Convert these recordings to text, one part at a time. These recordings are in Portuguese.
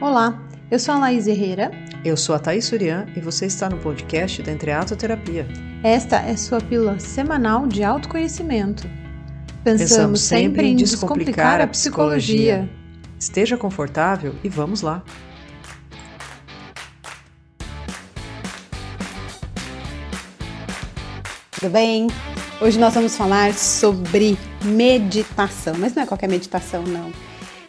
Olá, eu sou a Laís Herrera. Eu sou a Thaís Surian e você está no podcast da Entreatoterapia. Esta é sua pílula semanal de autoconhecimento. Pensamos, Pensamos sempre em descomplicar a psicologia. Esteja confortável e vamos lá. Tudo bem? Hoje nós vamos falar sobre meditação, mas não é qualquer meditação, não.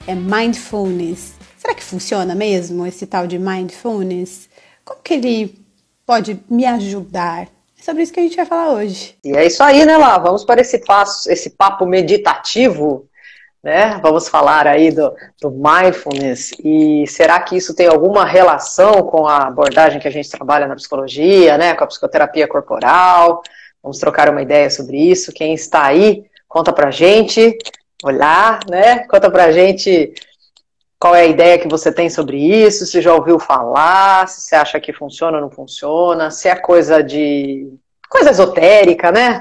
É mindfulness. Será que funciona mesmo esse tal de mindfulness? Como que ele pode me ajudar? É sobre isso que a gente vai falar hoje. E é isso aí, né, Lá? Vamos para esse, passo, esse papo meditativo, né? Vamos falar aí do, do mindfulness. E será que isso tem alguma relação com a abordagem que a gente trabalha na psicologia, né? Com a psicoterapia corporal? Vamos trocar uma ideia sobre isso. Quem está aí, conta pra gente. Olá, né? Conta pra gente qual é a ideia que você tem sobre isso? Se já ouviu falar? Se você acha que funciona ou não funciona? Se é coisa de. coisa esotérica, né?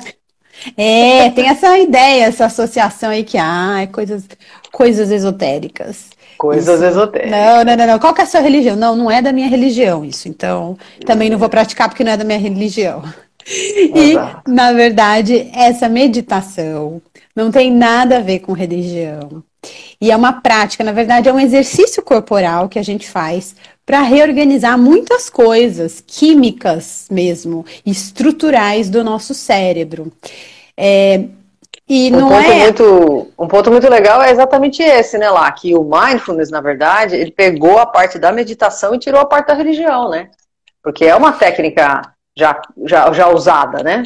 É, tem essa ideia, essa associação aí que ah, é coisas, coisas esotéricas. Coisas isso. esotéricas. Não, não, não, não. Qual que é a sua religião? Não, não é da minha religião isso. Então, também não vou praticar porque não é da minha religião. E, na verdade, essa meditação não tem nada a ver com religião. E é uma prática, na verdade, é um exercício corporal que a gente faz para reorganizar muitas coisas, químicas mesmo, estruturais do nosso cérebro. É, e um não ponto é... muito Um ponto muito legal é exatamente esse, né, lá, que o mindfulness, na verdade, ele pegou a parte da meditação e tirou a parte da religião, né? Porque é uma técnica já, já, já usada, né?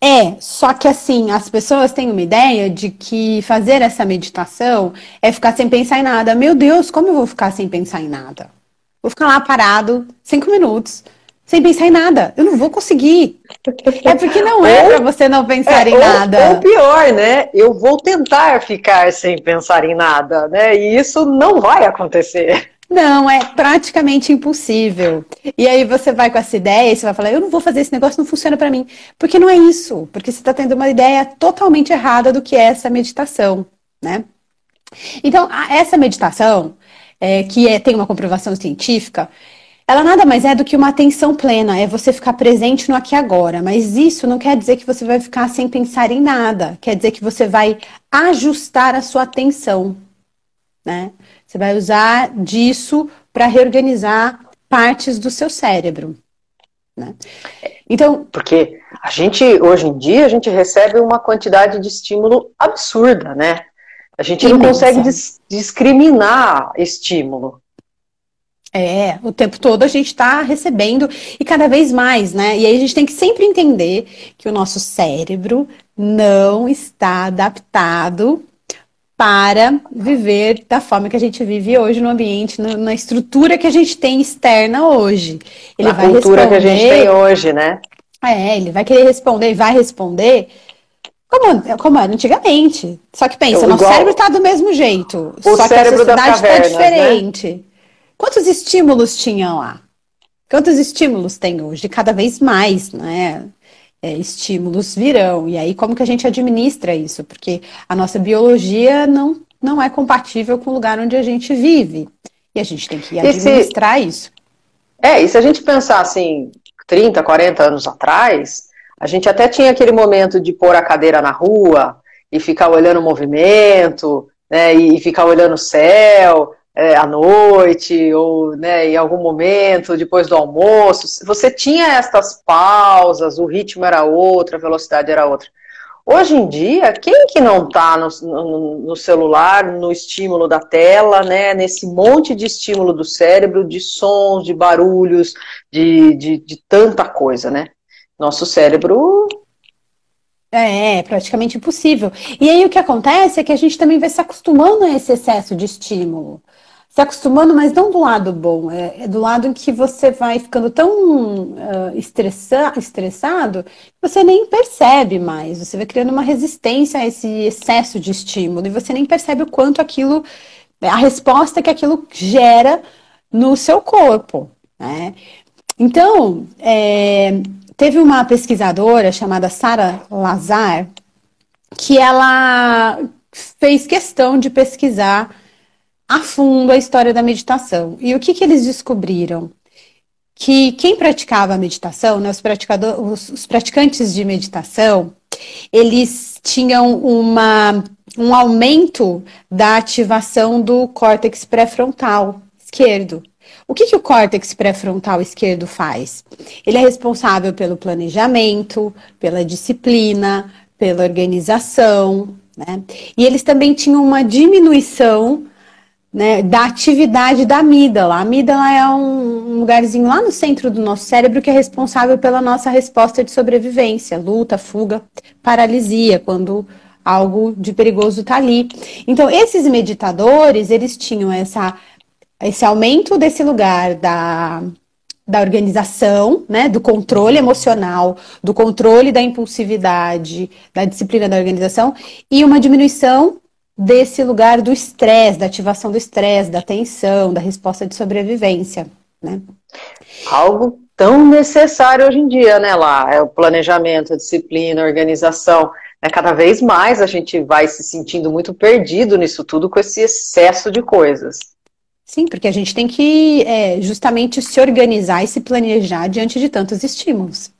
É, só que assim, as pessoas têm uma ideia de que fazer essa meditação é ficar sem pensar em nada. Meu Deus, como eu vou ficar sem pensar em nada? Vou ficar lá parado, cinco minutos, sem pensar em nada. Eu não vou conseguir. É porque não é para você não pensar é, em ou, nada. Ou pior, né? Eu vou tentar ficar sem pensar em nada, né? E isso não vai acontecer. Não, é praticamente impossível. E aí você vai com essa ideia e você vai falar, eu não vou fazer esse negócio, não funciona para mim. Porque não é isso. Porque você está tendo uma ideia totalmente errada do que é essa meditação, né? Então, essa meditação, é, que é, tem uma comprovação científica, ela nada mais é do que uma atenção plena, é você ficar presente no aqui e agora. Mas isso não quer dizer que você vai ficar sem pensar em nada. Quer dizer que você vai ajustar a sua atenção, né? Você vai usar disso para reorganizar partes do seu cérebro. Né? Então, porque a gente hoje em dia a gente recebe uma quantidade de estímulo absurda, né? A gente não consegue dis discriminar estímulo. É, o tempo todo a gente está recebendo e cada vez mais, né? E aí a gente tem que sempre entender que o nosso cérebro não está adaptado para viver da forma que a gente vive hoje no ambiente, no, na estrutura que a gente tem externa hoje. Ele na vai cultura responder, que a gente tem hoje, né? É, ele vai querer responder e vai responder como, como era antigamente. Só que pensa, Eu, nosso cérebro está do mesmo jeito. O só que a sociedade está né? diferente. Né? Quantos estímulos tinham lá? Quantos estímulos tem hoje? Cada vez mais, né? É, estímulos virão. E aí, como que a gente administra isso? Porque a nossa biologia não, não é compatível com o lugar onde a gente vive. E a gente tem que administrar se, isso. É, e se a gente pensar assim, 30, 40 anos atrás, a gente até tinha aquele momento de pôr a cadeira na rua e ficar olhando o movimento, né, e ficar olhando o céu, é, à noite ou né, em algum momento depois do almoço. Você tinha estas pausas, o ritmo era outro, a velocidade era outra. Hoje em dia, quem que não está no, no, no, celular, no estímulo da tela, né, nesse monte de estímulo do cérebro, de sons, de barulhos, de, de, de tanta coisa, né? Nosso cérebro é, é, praticamente impossível. E aí o que acontece é que a gente também vai se acostumando a esse excesso de estímulo se acostumando, mas não do lado bom, é, é do lado em que você vai ficando tão uh, estressa, estressado que você nem percebe mais. Você vai criando uma resistência a esse excesso de estímulo e você nem percebe o quanto aquilo, a resposta que aquilo gera no seu corpo. Né? Então, é, teve uma pesquisadora chamada Sara Lazar que ela fez questão de pesquisar a fundo a história da meditação. E o que, que eles descobriram? Que quem praticava a meditação, né, os, os, os praticantes de meditação, eles tinham uma, um aumento da ativação do córtex pré-frontal esquerdo. O que, que o córtex pré-frontal esquerdo faz? Ele é responsável pelo planejamento, pela disciplina, pela organização, né? E eles também tinham uma diminuição né, da atividade da amígdala. A amígdala é um lugarzinho lá no centro do nosso cérebro que é responsável pela nossa resposta de sobrevivência, luta, fuga, paralisia, quando algo de perigoso está ali. Então, esses meditadores, eles tinham essa, esse aumento desse lugar da, da organização, né, do controle emocional, do controle da impulsividade, da disciplina da organização, e uma diminuição desse lugar do estresse, da ativação do estresse, da tensão, da resposta de sobrevivência, né? Algo tão necessário hoje em dia, né, lá, é o planejamento, a disciplina, a organização. É, cada vez mais a gente vai se sentindo muito perdido nisso tudo com esse excesso de coisas. Sim, porque a gente tem que é, justamente se organizar e se planejar diante de tantos estímulos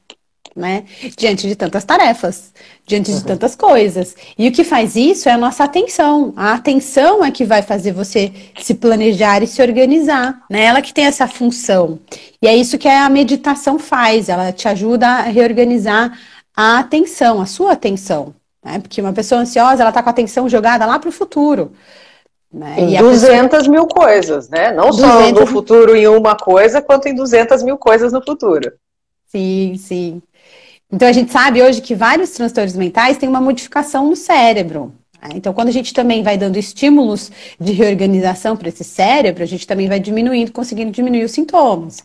né? Diante de tantas tarefas, diante de uhum. tantas coisas. E o que faz isso é a nossa atenção. A atenção é que vai fazer você se planejar e se organizar, né? Ela que tem essa função. E é isso que a meditação faz, ela te ajuda a reorganizar a atenção, a sua atenção. Né? Porque uma pessoa ansiosa, ela tá com a atenção jogada lá para o futuro. Né? Em 200 pessoa... mil coisas, né? Não 200... só no futuro em uma coisa, quanto em 200 mil coisas no futuro. Sim, sim. Então a gente sabe hoje que vários transtornos mentais têm uma modificação no cérebro. Né? Então, quando a gente também vai dando estímulos de reorganização para esse cérebro, a gente também vai diminuindo, conseguindo diminuir os sintomas.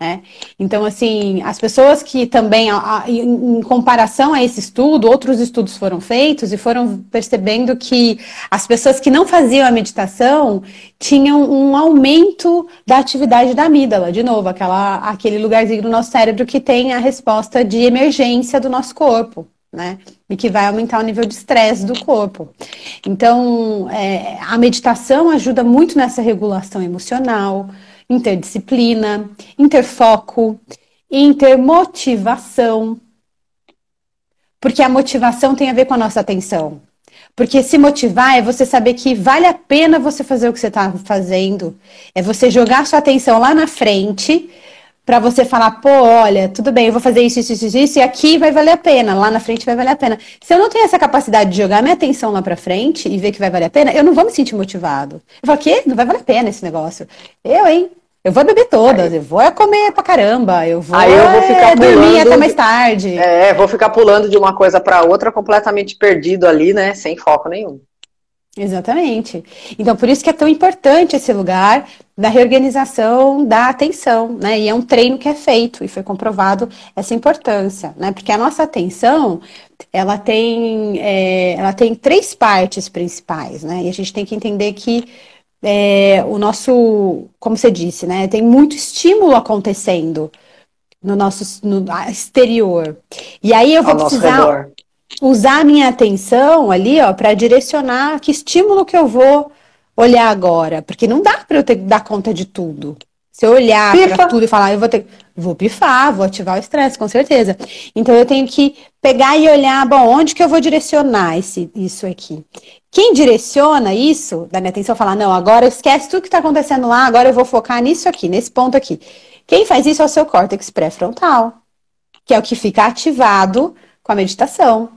Né? Então, assim, as pessoas que também, em comparação a esse estudo, outros estudos foram feitos e foram percebendo que as pessoas que não faziam a meditação tinham um aumento da atividade da amígdala, de novo, aquela, aquele lugarzinho do nosso cérebro que tem a resposta de emergência do nosso corpo. Né? E que vai aumentar o nível de estresse do corpo. Então, é, a meditação ajuda muito nessa regulação emocional, interdisciplina, interfoco, intermotivação. Porque a motivação tem a ver com a nossa atenção. Porque se motivar é você saber que vale a pena você fazer o que você está fazendo. É você jogar sua atenção lá na frente para você falar, pô, olha, tudo bem, eu vou fazer isso, isso, isso, isso, e aqui vai valer a pena, lá na frente vai valer a pena. Se eu não tenho essa capacidade de jogar minha atenção lá para frente e ver que vai valer a pena, eu não vou me sentir motivado. Eu falo, quê? Não vai valer a pena esse negócio. Eu, hein? Eu vou beber todas, aí, eu vou comer pra caramba, eu vou, aí eu vou ficar é, dormir até mais tarde. É, vou ficar pulando de uma coisa para outra completamente perdido ali, né, sem foco nenhum. Exatamente. Então, por isso que é tão importante esse lugar da reorganização da atenção, né? E é um treino que é feito e foi comprovado essa importância, né? Porque a nossa atenção, ela tem, é, ela tem três partes principais, né? E a gente tem que entender que é, o nosso, como você disse, né? Tem muito estímulo acontecendo no nosso no exterior. E aí eu vou precisar usar a minha atenção ali, ó, para direcionar que estímulo que eu vou olhar agora, porque não dá para eu ter, dar conta de tudo. Se eu olhar para tudo e falar, eu vou ter, vou pifar, vou ativar o estresse, com certeza. Então eu tenho que pegar e olhar, bom, onde que eu vou direcionar esse, isso aqui? Quem direciona isso, da minha atenção, falar, não, agora esquece tudo que está acontecendo lá, agora eu vou focar nisso aqui, nesse ponto aqui. Quem faz isso é o seu córtex pré-frontal, que é o que fica ativado com a meditação.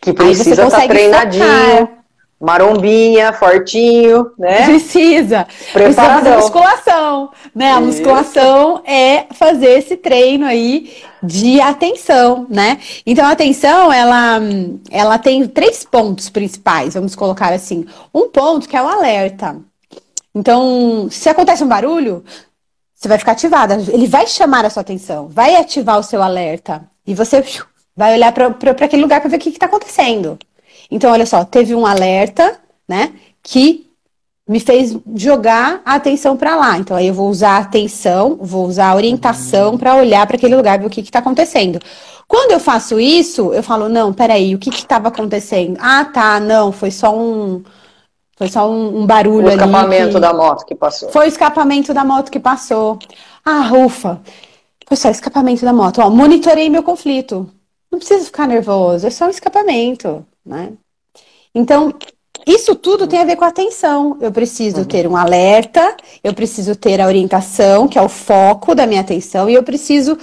Que precisa estar tá treinadinho. Focar marombinha, fortinho, né? Precisa. Precisa fazer musculação, né? A musculação é fazer esse treino aí de atenção, né? Então a atenção, ela, ela tem três pontos principais, vamos colocar assim. Um ponto que é o alerta. Então, se acontece um barulho, você vai ficar ativada. Ele vai chamar a sua atenção, vai ativar o seu alerta. E você vai olhar para aquele lugar para ver o que está acontecendo. Então, olha só, teve um alerta, né, que me fez jogar a atenção para lá. Então, aí eu vou usar a atenção, vou usar a orientação para olhar para aquele lugar, ver o que está acontecendo. Quando eu faço isso, eu falo, não, peraí, o que estava acontecendo? Ah, tá, não, foi só um. Foi só um, um barulho ali. O escapamento que... da moto que passou. Foi o escapamento da moto que passou. Ah, ufa. Foi só escapamento da moto. Ó, monitorei meu conflito. Não precisa ficar nervoso, é só um escapamento, né? Então, isso tudo tem a ver com a atenção. Eu preciso uhum. ter um alerta, eu preciso ter a orientação, que é o foco da minha atenção, e eu preciso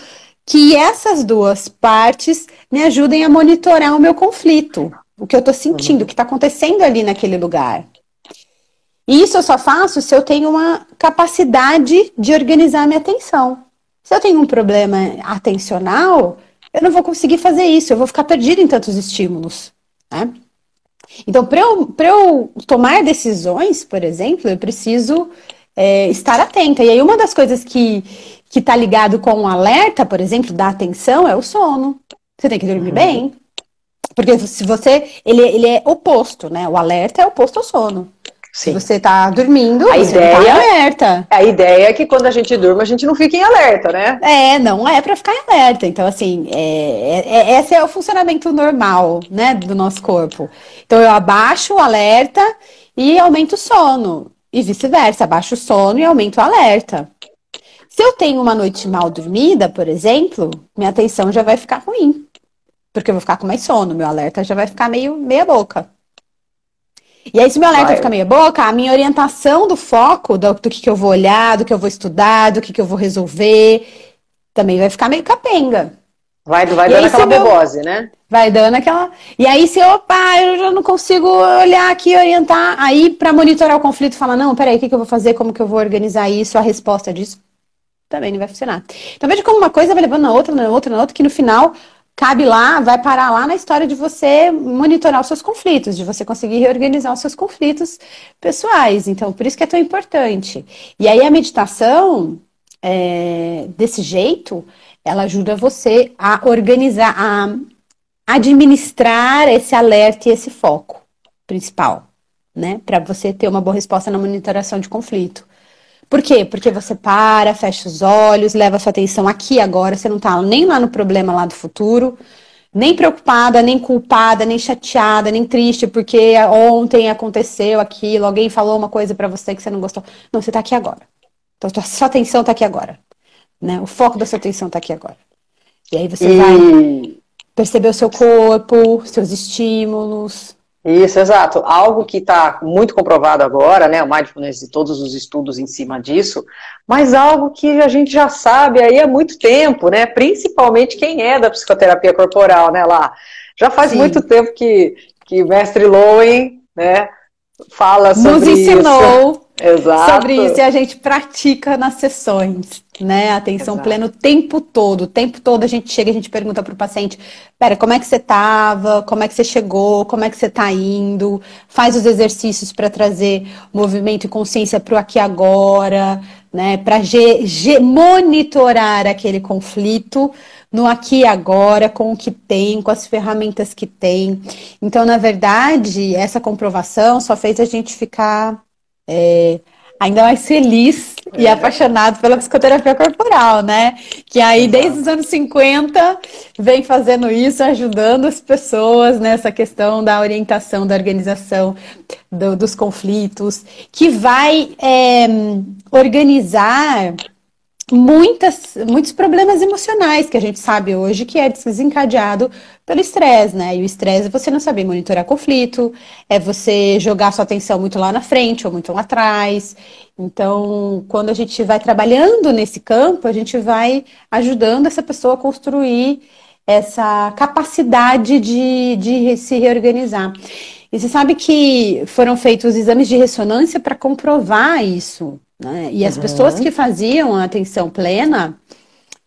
que essas duas partes me ajudem a monitorar o meu conflito, o que eu estou sentindo, uhum. o que está acontecendo ali naquele lugar. E isso eu só faço se eu tenho uma capacidade de organizar a minha atenção. Se eu tenho um problema atencional, eu não vou conseguir fazer isso, eu vou ficar perdido em tantos estímulos. Né? Então, para eu, eu tomar decisões, por exemplo, eu preciso é, estar atenta. E aí, uma das coisas que está ligado com o alerta, por exemplo, da atenção, é o sono. Você tem que dormir uhum. bem. Porque se você. Ele, ele é oposto, né? O alerta é oposto ao sono. Sim. Se você está dormindo, a você ideia, tá alerta. A ideia é que quando a gente durma, a gente não fica em alerta, né? É, não é para ficar em alerta. Então, assim, é, é, é, esse é o funcionamento normal, né, do nosso corpo. Então, eu abaixo o alerta e aumento o sono. E vice-versa, abaixo o sono e aumento o alerta. Se eu tenho uma noite mal dormida, por exemplo, minha atenção já vai ficar ruim. Porque eu vou ficar com mais sono, meu alerta já vai ficar meio meia boca. E aí, se meu alerta Vai. fica meia boca, a minha orientação do foco, do, do que, que eu vou olhar, do que eu vou estudar, do que, que eu vou resolver, também vai ficar meio capenga. Vai, vai dando aí, aquela bobose, né? Vai dando aquela. E aí, se opa, eu já não consigo olhar aqui orientar, aí para monitorar o conflito, fala: não, peraí, o que, que eu vou fazer, como que eu vou organizar isso, a resposta disso também não vai funcionar. Então, veja como uma coisa vai levando na outra, na outra, na outra, que no final cabe lá, vai parar lá na história de você monitorar os seus conflitos, de você conseguir reorganizar os seus conflitos pessoais. Então, por isso que é tão importante. E aí a meditação, é, desse jeito, ela ajuda você a organizar, a administrar esse alerta e esse foco principal, né? Para você ter uma boa resposta na monitoração de conflito. Por quê? Porque você para, fecha os olhos, leva sua atenção aqui agora, você não tá nem lá no problema lá do futuro, nem preocupada, nem culpada, nem chateada, nem triste porque ontem aconteceu aquilo, alguém falou uma coisa para você que você não gostou. Não, você tá aqui agora. Então sua atenção tá aqui agora, né? O foco da sua atenção tá aqui agora. E aí você e... vai perceber o seu corpo, seus estímulos, isso, exato. Algo que está muito comprovado agora, né, o mindfulness e todos os estudos em cima disso, mas algo que a gente já sabe aí há muito tempo, né, principalmente quem é da psicoterapia corporal, né, lá. Já faz Sim. muito tempo que, que o mestre Lowen, né, fala sobre Nos ensinou isso. Exato. sobre isso e a gente pratica nas sessões, né? Atenção Exato. plena o tempo todo. O tempo todo a gente chega e a gente pergunta para o paciente: pera, como é que você estava? Como é que você chegou? Como é que você está indo? Faz os exercícios para trazer movimento e consciência para o aqui e agora, né? Para monitorar aquele conflito no aqui e agora, com o que tem, com as ferramentas que tem. Então, na verdade, essa comprovação só fez a gente ficar é, ainda mais feliz é. e apaixonado pela psicoterapia corporal, né? Que aí, Exato. desde os anos 50, vem fazendo isso, ajudando as pessoas nessa questão da orientação, da organização do, dos conflitos, que vai é, organizar muitas, muitos problemas emocionais que a gente sabe hoje que é desencadeado pelo estresse, né? E o estresse é você não saber monitorar conflito, é você jogar sua atenção muito lá na frente ou muito lá atrás. Então, quando a gente vai trabalhando nesse campo, a gente vai ajudando essa pessoa a construir essa capacidade de, de se reorganizar. E você sabe que foram feitos exames de ressonância para comprovar isso. Né? E as uhum. pessoas que faziam a atenção plena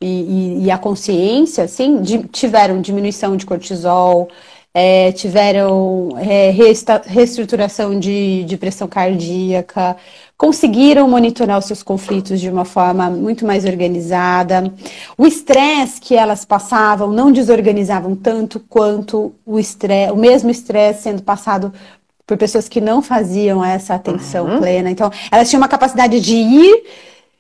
e, e, e a consciência, assim, de, tiveram diminuição de cortisol, é, tiveram é, reestruturação de, de pressão cardíaca, conseguiram monitorar os seus conflitos de uma forma muito mais organizada. O estresse que elas passavam não desorganizavam tanto quanto o estresse, o mesmo estresse sendo passado por pessoas que não faziam essa atenção uhum. plena. Então, elas tinham uma capacidade de ir,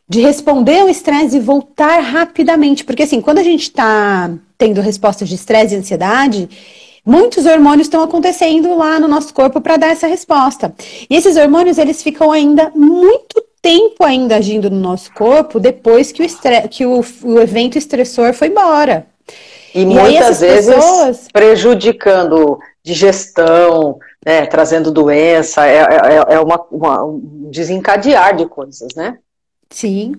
de responder ao estresse e voltar rapidamente. Porque, assim, quando a gente está tendo respostas de estresse e ansiedade, muitos hormônios estão acontecendo lá no nosso corpo para dar essa resposta. E esses hormônios, eles ficam ainda muito tempo ainda agindo no nosso corpo depois que o, estre... que o, o evento estressor foi embora. E, e muitas vezes pessoas... prejudicando digestão, né, trazendo doença, é, é, é uma, uma, um desencadear de coisas, né? Sim.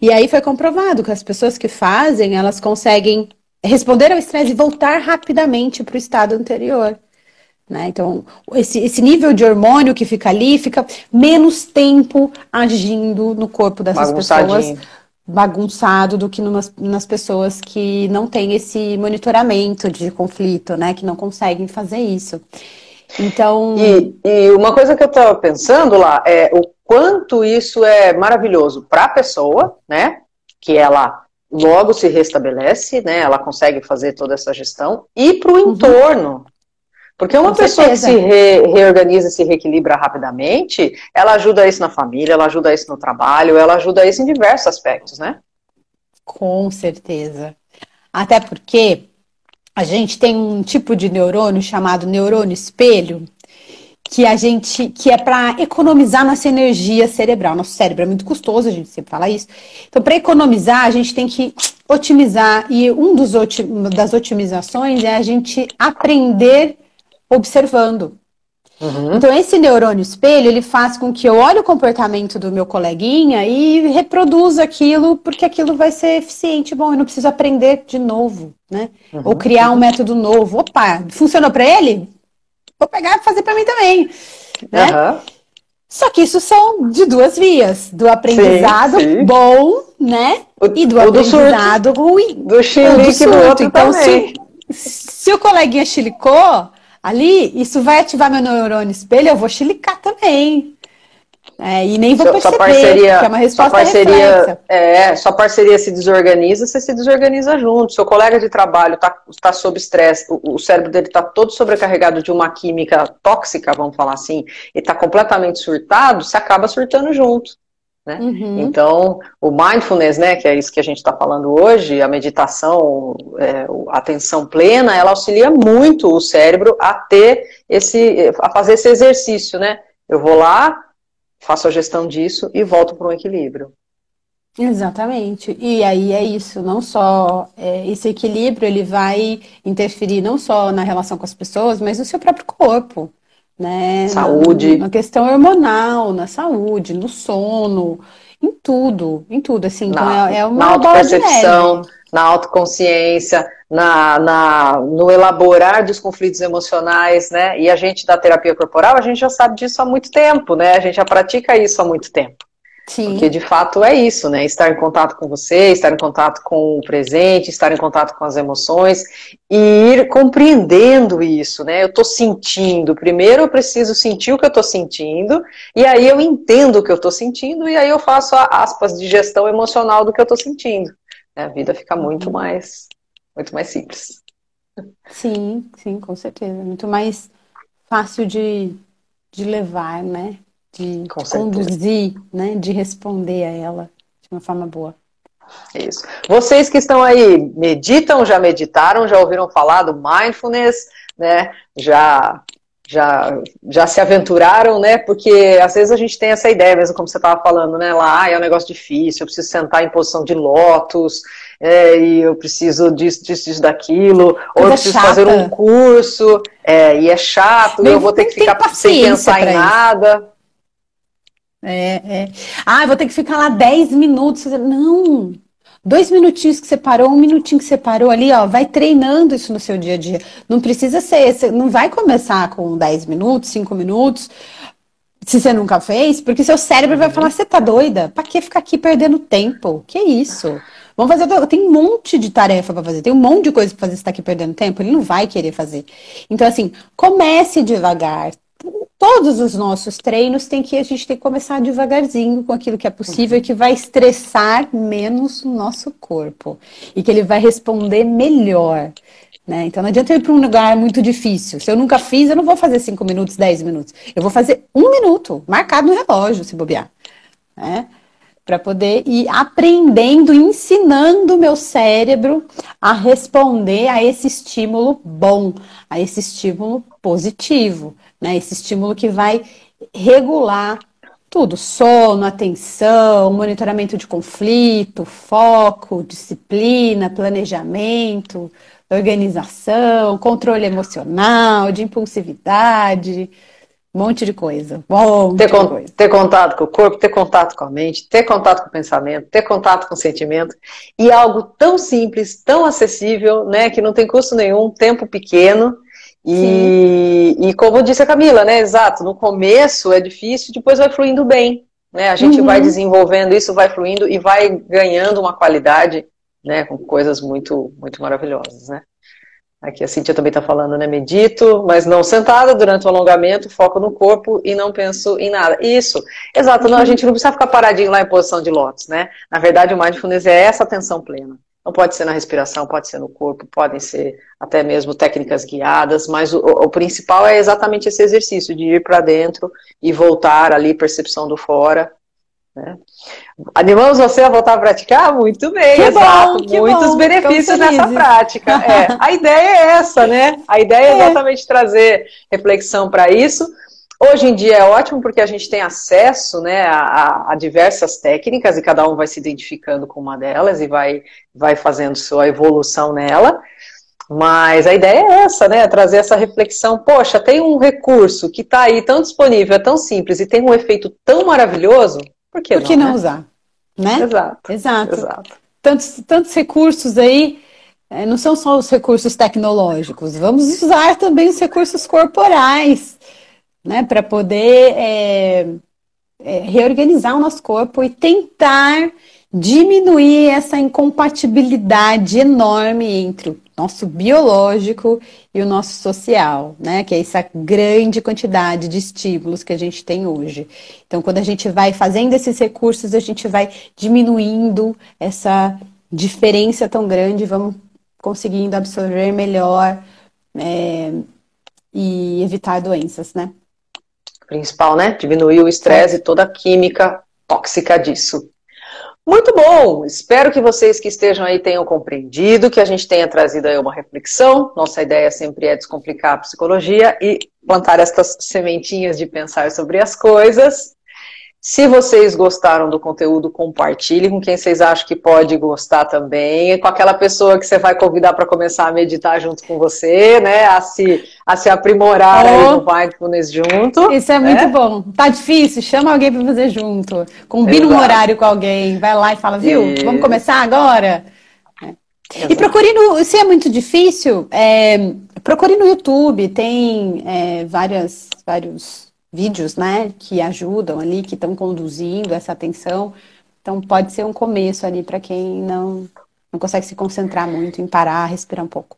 E aí foi comprovado que as pessoas que fazem, elas conseguem responder ao estresse e voltar rapidamente para o estado anterior. Né? Então, esse, esse nível de hormônio que fica ali fica menos tempo agindo no corpo dessas pessoas bagunçado do que numas, nas pessoas que não têm esse monitoramento de conflito, né? Que não conseguem fazer isso. Então. E, e uma coisa que eu estava pensando lá é o quanto isso é maravilhoso para a pessoa, né? Que ela logo se restabelece, né? Ela consegue fazer toda essa gestão e para o uhum. entorno. Porque uma Com pessoa certeza. que se re, reorganiza, se reequilibra rapidamente, ela ajuda isso na família, ela ajuda isso no trabalho, ela ajuda isso em diversos aspectos, né? Com certeza. Até porque a gente tem um tipo de neurônio chamado neurônio espelho, que a gente que é para economizar nossa energia cerebral. Nosso cérebro é muito custoso, a gente sempre fala isso. Então, para economizar, a gente tem que otimizar e um dos das otimizações é a gente aprender observando. Uhum. Então, esse neurônio espelho, ele faz com que eu olhe o comportamento do meu coleguinha e reproduza aquilo, porque aquilo vai ser eficiente. Bom, eu não preciso aprender de novo, né? Uhum. Ou criar um método novo. Opa, funcionou para ele? Vou pegar e fazer para mim também, né? Uhum. Só que isso são de duas vias, do aprendizado sim, sim. bom, né? O, e do aprendizado do ruim. Do chilique do outro então. Se, se o coleguinha chilicou, ali, isso vai ativar meu neurônio espelho, eu vou chilicar também. É, e nem vou perceber, sua parceria, é uma resposta sua parceria, É, sua parceria se desorganiza, você se desorganiza junto. Seu colega de trabalho está tá sob estresse, o, o, cérebro dele está todo sobrecarregado de uma química tóxica, vamos falar assim, e está completamente surtado, você acaba surtando junto. Né? Uhum. Então, o mindfulness, né, que é isso que a gente está falando hoje, a meditação, é, a atenção plena, ela auxilia muito o cérebro a ter esse, a fazer esse exercício, né? Eu vou lá, faço a gestão disso e volto para um equilíbrio. Exatamente. E aí é isso, não só é, esse equilíbrio ele vai interferir não só na relação com as pessoas, mas no seu próprio corpo né? Saúde. Na, na, questão hormonal, na saúde, no sono, em tudo, em tudo, assim. Então na, é, é uma na autopercepção, na autoconsciência, na, na, no elaborar dos conflitos emocionais, né? E a gente da terapia corporal, a gente já sabe disso há muito tempo, né? A gente já pratica isso há muito tempo. Sim. Porque de fato é isso, né? Estar em contato com você, estar em contato com o presente, estar em contato com as emoções e ir compreendendo isso, né? Eu estou sentindo. Primeiro eu preciso sentir o que eu estou sentindo, e aí eu entendo o que eu estou sentindo, e aí eu faço a aspas de gestão emocional do que eu estou sentindo. A vida fica muito mais, muito mais simples. Sim, sim, com certeza. Muito mais fácil de, de levar, né? De conduzir, né, de responder a ela de uma forma boa. Isso. Vocês que estão aí, meditam, já meditaram, já ouviram falar do mindfulness, né? Já já, já se aventuraram, né? Porque às vezes a gente tem essa ideia, mesmo como você estava falando, né? Lá, ah, é um negócio difícil, eu preciso sentar em posição de lótus, é, e eu preciso disso, disso, disso, daquilo, ou eu preciso chata. fazer um curso, é, e é chato, e eu vou ter que ficar sem pensar em nada. É, é. Ah, vou ter que ficar lá 10 minutos. Não! Dois minutinhos que você parou, um minutinho que você parou ali, ó, vai treinando isso no seu dia a dia. Não precisa ser, você não vai começar com 10 minutos, 5 minutos, se você nunca fez, porque seu cérebro vai falar, você tá doida? Pra que ficar aqui perdendo tempo? Que isso? Vamos fazer, tem um monte de tarefa para fazer, tem um monte de coisa para fazer, você tá aqui perdendo tempo, ele não vai querer fazer. Então, assim, comece devagar, todos os nossos treinos tem que a gente tem que começar devagarzinho com aquilo que é possível e que vai estressar menos o nosso corpo e que ele vai responder melhor. Né? Então não adianta ir para um lugar muito difícil. Se eu nunca fiz, eu não vou fazer 5 minutos, 10 minutos. Eu vou fazer um minuto, marcado no relógio, se bobear. Né? Para poder ir aprendendo, ensinando o meu cérebro a responder a esse estímulo bom, a esse estímulo positivo, né? Esse estímulo que vai regular tudo: sono, atenção, monitoramento de conflito, foco, disciplina, planejamento, organização, controle emocional, de impulsividade, um monte de coisa. Ter, de coisa. ter contato com o corpo, ter contato com a mente, ter contato com o pensamento, ter contato com o sentimento. E algo tão simples, tão acessível, né? Que não tem custo nenhum, tempo pequeno e, e, como disse a Camila, né? Exato, no começo é difícil, depois vai fluindo bem. Né? A gente uhum. vai desenvolvendo isso, vai fluindo e vai ganhando uma qualidade, né? Com coisas muito, muito maravilhosas, né? Aqui a Cintia também está falando, né? Medito, mas não sentada durante o alongamento, foco no corpo e não penso em nada. Isso, exato. Não, a gente não precisa ficar paradinho lá em posição de lótus, né? Na verdade, o mindfulness é essa atenção plena. Não pode ser na respiração, pode ser no corpo, podem ser até mesmo técnicas guiadas, mas o, o principal é exatamente esse exercício de ir para dentro e voltar ali, percepção do fora. Né? Animamos você a voltar a praticar? Muito bem, que exato. Bom, Muitos bom, benefícios nessa prática. É, a ideia é essa, né? A ideia é, é exatamente trazer reflexão para isso Hoje em dia é ótimo porque a gente tem acesso né, a, a, diversas técnicas e cada um vai se identificando com uma delas e vai, vai fazendo sua evolução nela. Mas a ideia é essa, né? Trazer essa reflexão. Poxa, tem um recurso que está aí tão disponível, é tão simples e tem um efeito tão maravilhoso, por que por não? que não né? usar? Né? Exato. Exato. Exato. Tantos, tantos recursos aí, é, não são só os recursos tecnológicos, vamos usar também os recursos corporais né, para poder é, é, reorganizar o nosso corpo e tentar diminuir essa incompatibilidade enorme entre o nosso biológico e o nosso social, né? Que é essa grande quantidade de estímulos que a gente tem hoje. Então, quando a gente vai fazendo esses recursos, a gente vai diminuindo essa diferença tão grande, vamos conseguindo absorver melhor é, e evitar doenças, né? principal, né? Diminuir o estresse e toda a química tóxica disso. Muito bom! Espero que vocês que estejam aí tenham compreendido, que a gente tenha trazido aí uma reflexão. Nossa ideia sempre é descomplicar a psicologia e plantar estas sementinhas de pensar sobre as coisas. Se vocês gostaram do conteúdo, compartilhem com quem vocês acham que pode gostar também, com aquela pessoa que você vai convidar para começar a meditar junto com você, né? A se, a se aprimorar oh, no mindfulness junto. Isso é né? muito bom. Tá difícil? Chama alguém para fazer junto. Combina Exato. um horário com alguém, vai lá e fala, viu? E... Vamos começar agora? É. E procure no. Se é muito difícil, é, procure no YouTube, tem é, várias, vários vídeos, né, que ajudam ali, que estão conduzindo essa atenção. Então pode ser um começo ali para quem não não consegue se concentrar muito em parar, respirar um pouco.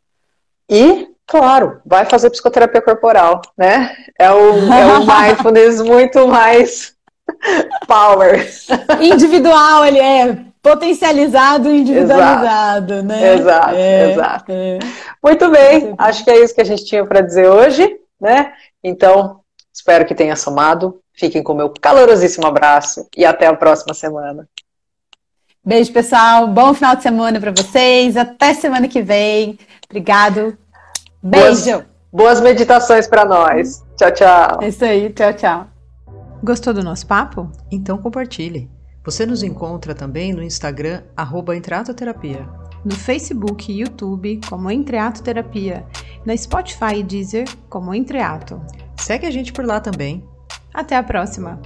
E, claro, vai fazer psicoterapia corporal, né? É um, é um mindfulness muito mais power. Individual, ele é potencializado e individualizado, exato. né? Exato, é, exato. É. Muito bem, acho que é isso que a gente tinha para dizer hoje, né? Então, Espero que tenha somado. Fiquem com meu calorosíssimo abraço e até a próxima semana. Beijo, pessoal. Bom final de semana para vocês. Até semana que vem. Obrigado. Beijo. Boas, boas meditações para nós. Tchau, tchau. É isso aí. Tchau, tchau. Gostou do nosso papo? Então compartilhe. Você nos encontra também no Instagram, arroba Entreatoterapia. No Facebook e YouTube, como Entreato Terapia. Na Spotify e Deezer, como Entreato. Segue a gente por lá também. Até a próxima!